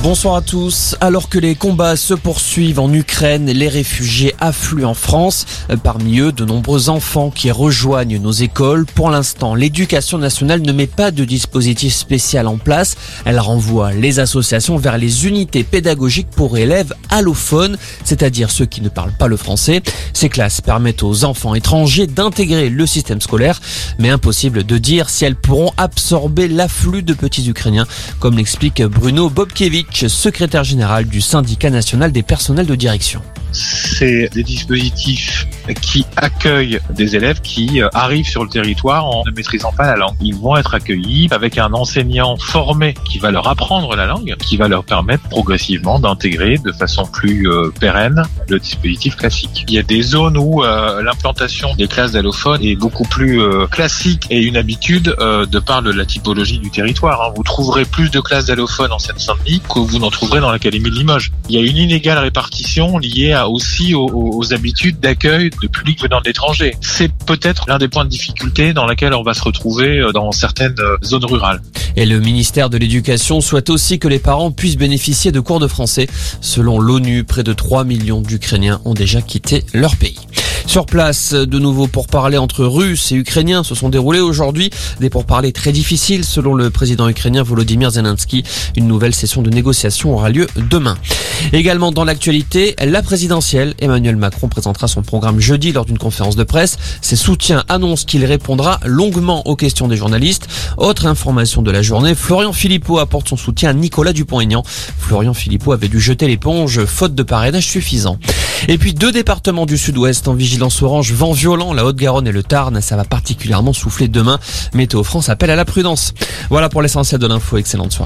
Bonsoir à tous. Alors que les combats se poursuivent en Ukraine, les réfugiés affluent en France. Parmi eux, de nombreux enfants qui rejoignent nos écoles. Pour l'instant, l'éducation nationale ne met pas de dispositif spécial en place. Elle renvoie les associations vers les unités pédagogiques pour élèves allophones, c'est-à-dire ceux qui ne parlent pas le français. Ces classes permettent aux enfants étrangers d'intégrer le système scolaire, mais impossible de dire si elles pourront absorber l'afflux de petits Ukrainiens, comme l'explique Bruno Secrétaire général du syndicat national des personnels de direction c'est des dispositifs qui accueillent des élèves qui euh, arrivent sur le territoire en ne maîtrisant pas la langue. Ils vont être accueillis avec un enseignant formé qui va leur apprendre la langue, qui va leur permettre progressivement d'intégrer de façon plus euh, pérenne le dispositif classique. Il y a des zones où euh, l'implantation des classes d'allophones est beaucoup plus classique et une habitude de par de la typologie du territoire. Hein. Vous trouverez plus de classes d'allophones en Seine-Saint-Denis que vous n'en trouverez dans l'Académie de Limoges. Il y a une inégale répartition liée aussi aux, habitudes d'accueil de public venant de l'étranger. C'est peut-être l'un des points de difficulté dans lequel on va se retrouver euh, dans certaines euh, zones rurales. Et le ministère de l'Éducation souhaite aussi que les parents puissent bénéficier de cours de français. Selon l'ONU, près de 3 millions d'Ukrainiens ont déjà quitté leur pays. Sur place, de nouveau pourparlers entre Russes et Ukrainiens se sont déroulés aujourd'hui. Des pourparlers très difficiles selon le président ukrainien Volodymyr Zelensky. Une nouvelle session de négociation aura lieu demain. Également dans l'actualité, la présidentielle. Emmanuel Macron présentera son programme jeudi lors d'une conférence de presse. Ses soutiens annoncent qu'il répondra longuement aux questions des journalistes. Autre information de la journée, Florian Philippot apporte son soutien à Nicolas Dupont-Aignan. Florian Philippot avait dû jeter l'éponge faute de parrainage suffisant. Et puis deux départements du sud-ouest en vigilance orange, vent violent, la Haute-Garonne et le Tarn. Ça va particulièrement souffler demain. Météo France appelle à la prudence. Voilà pour l'essentiel de l'info. Excellente soirée.